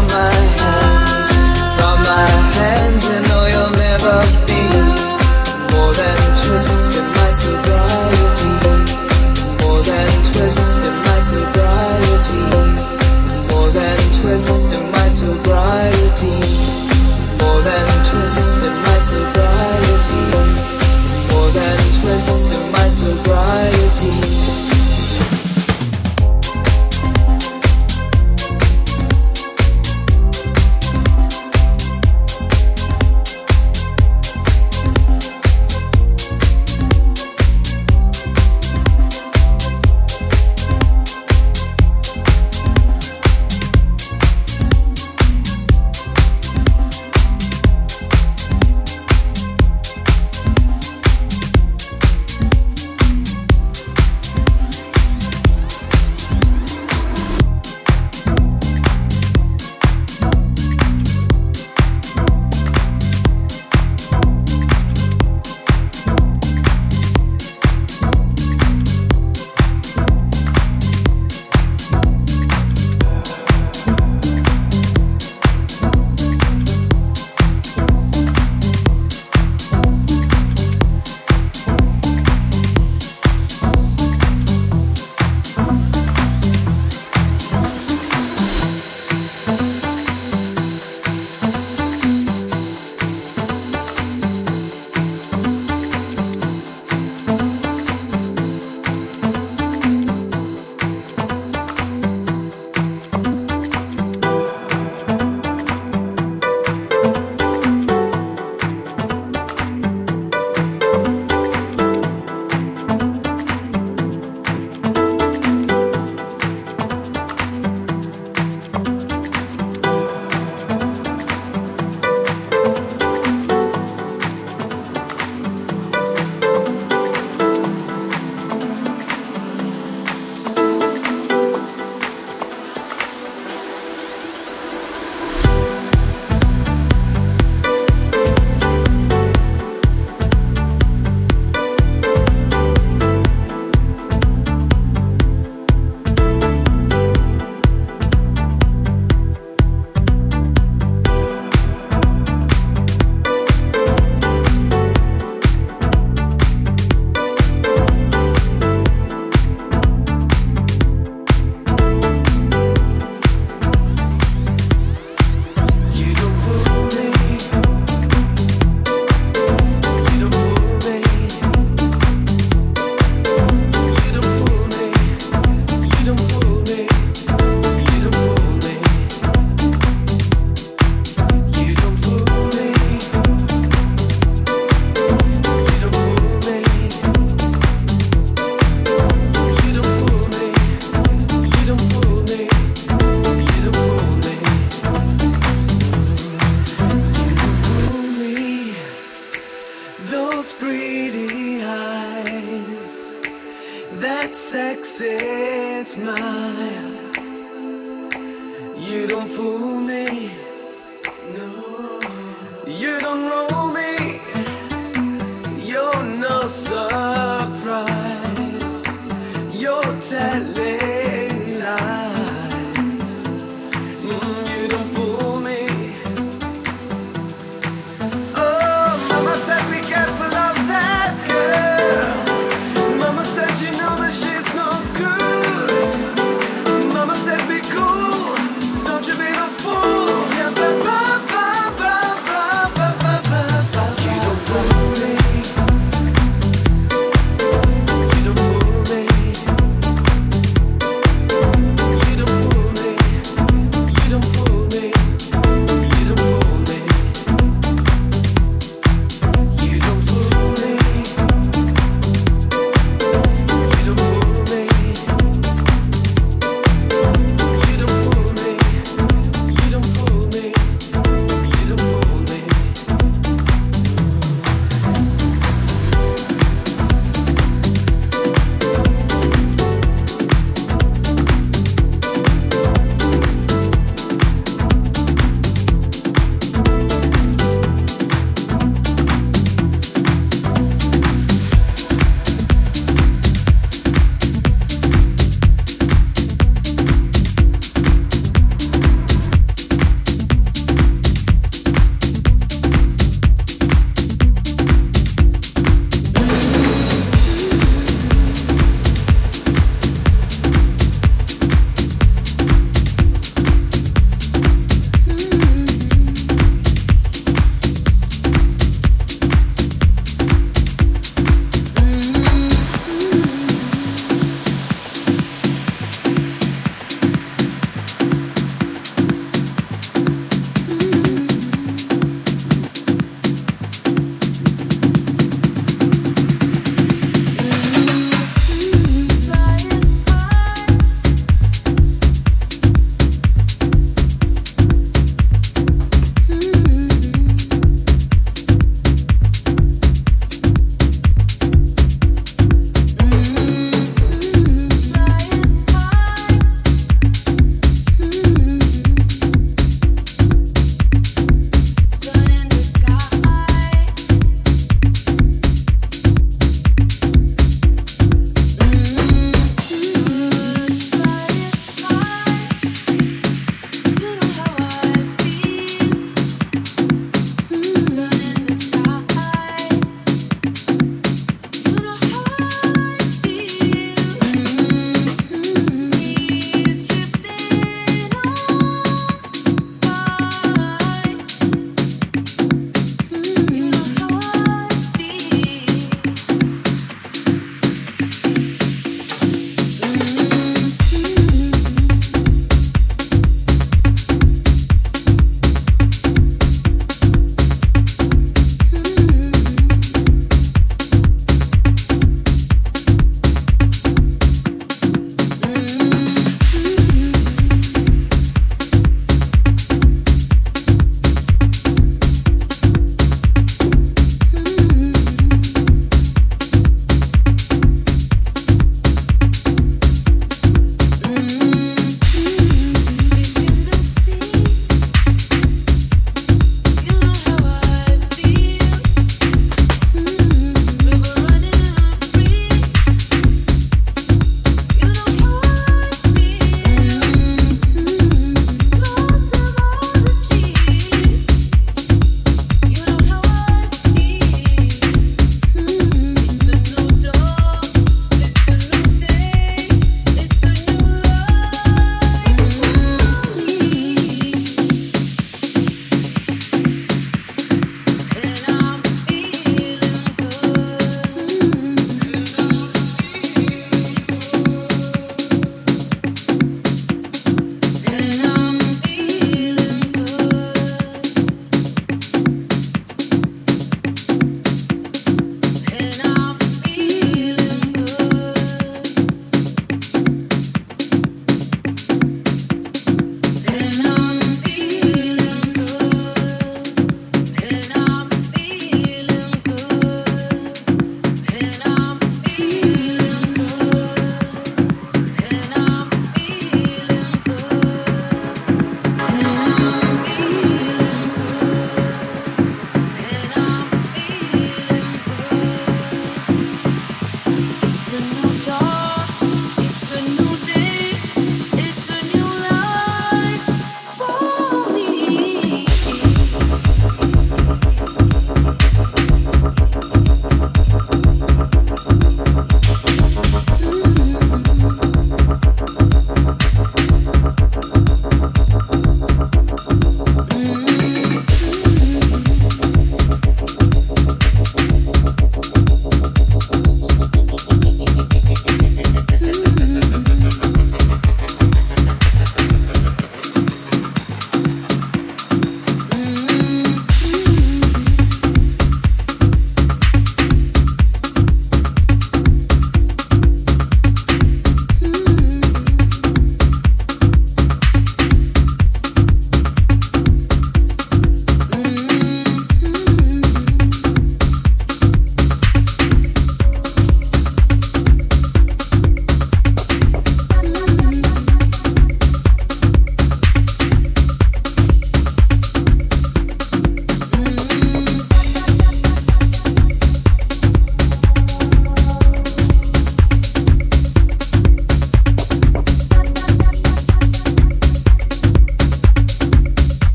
my mind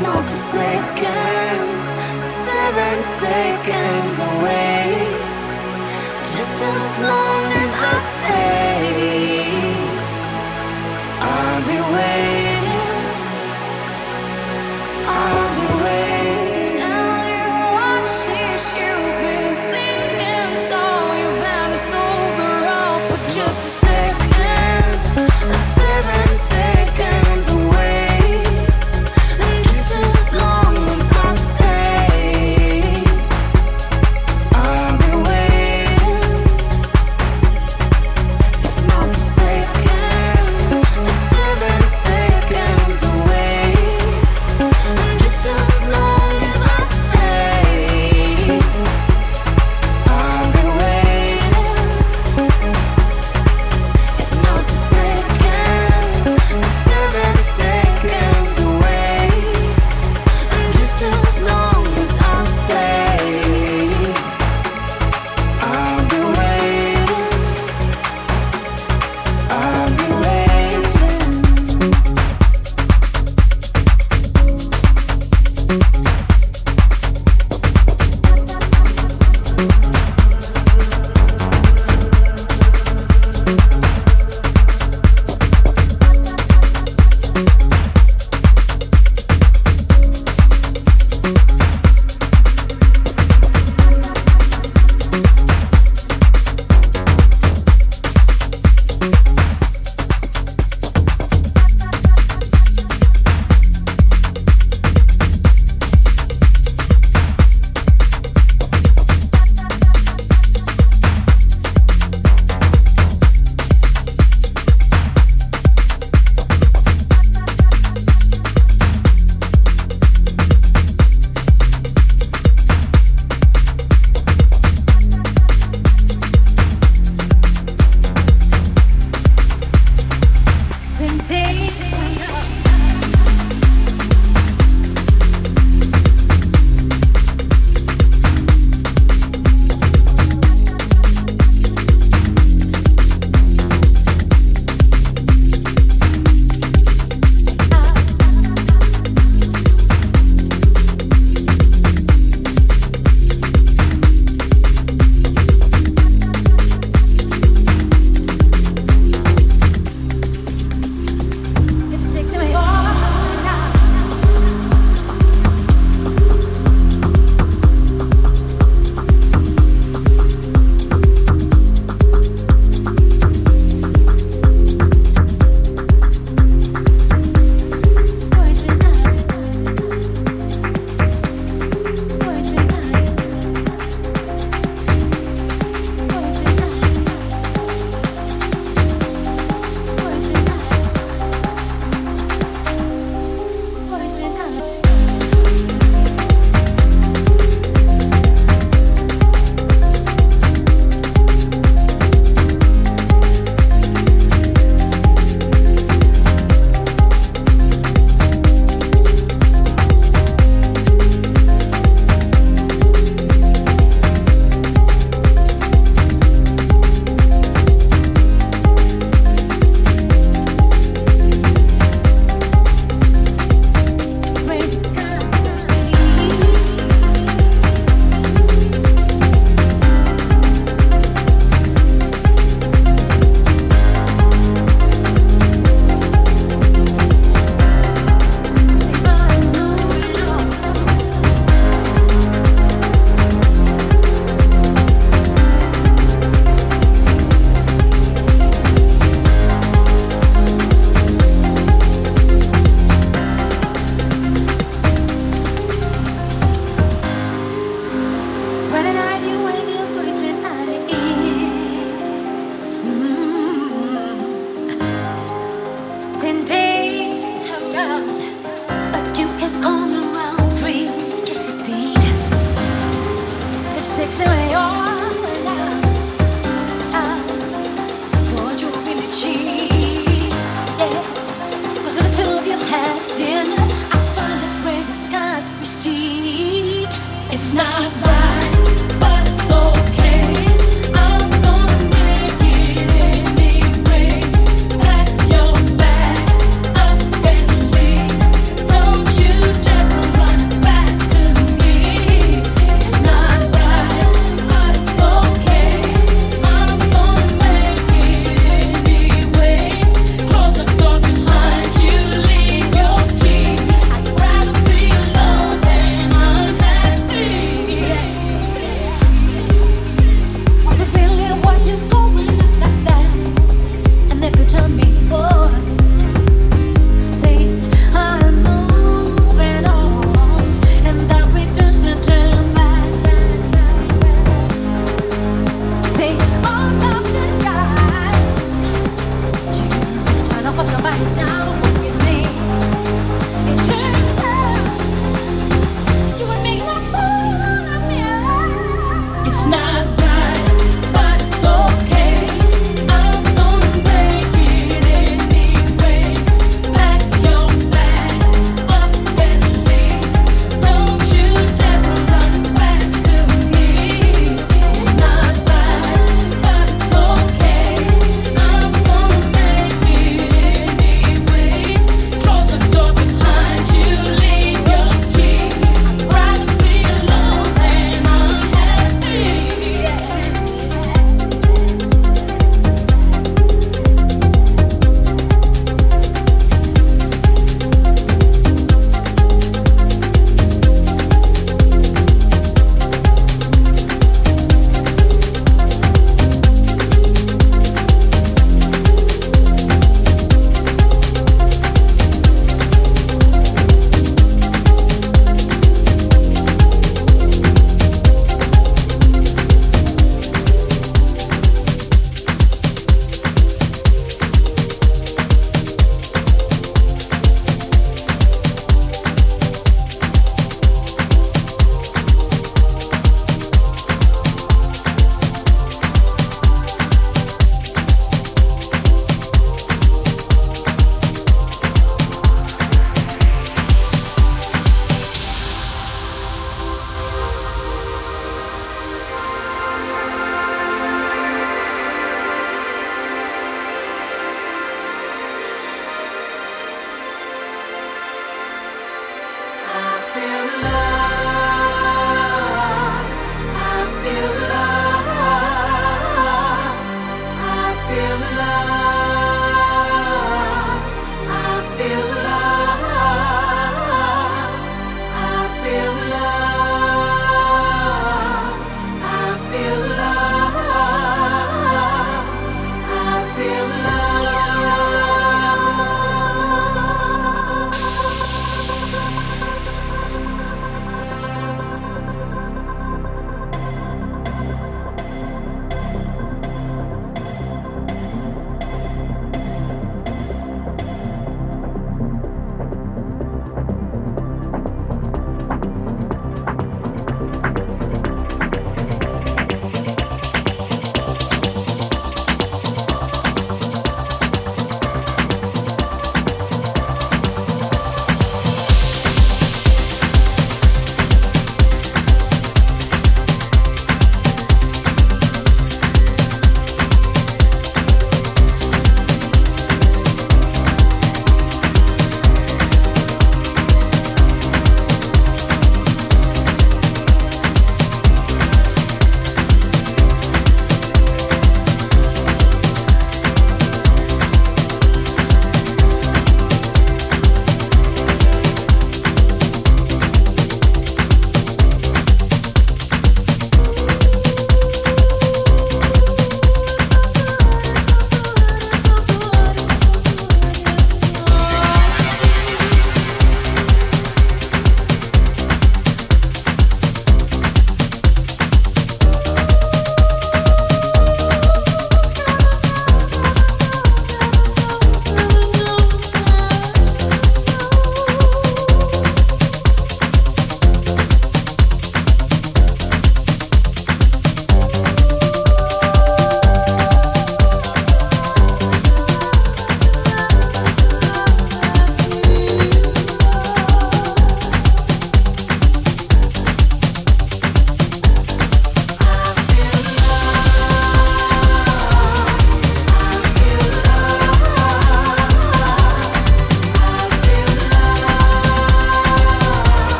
not a second, seven seconds away. Just as long as I stay, I'll be waiting.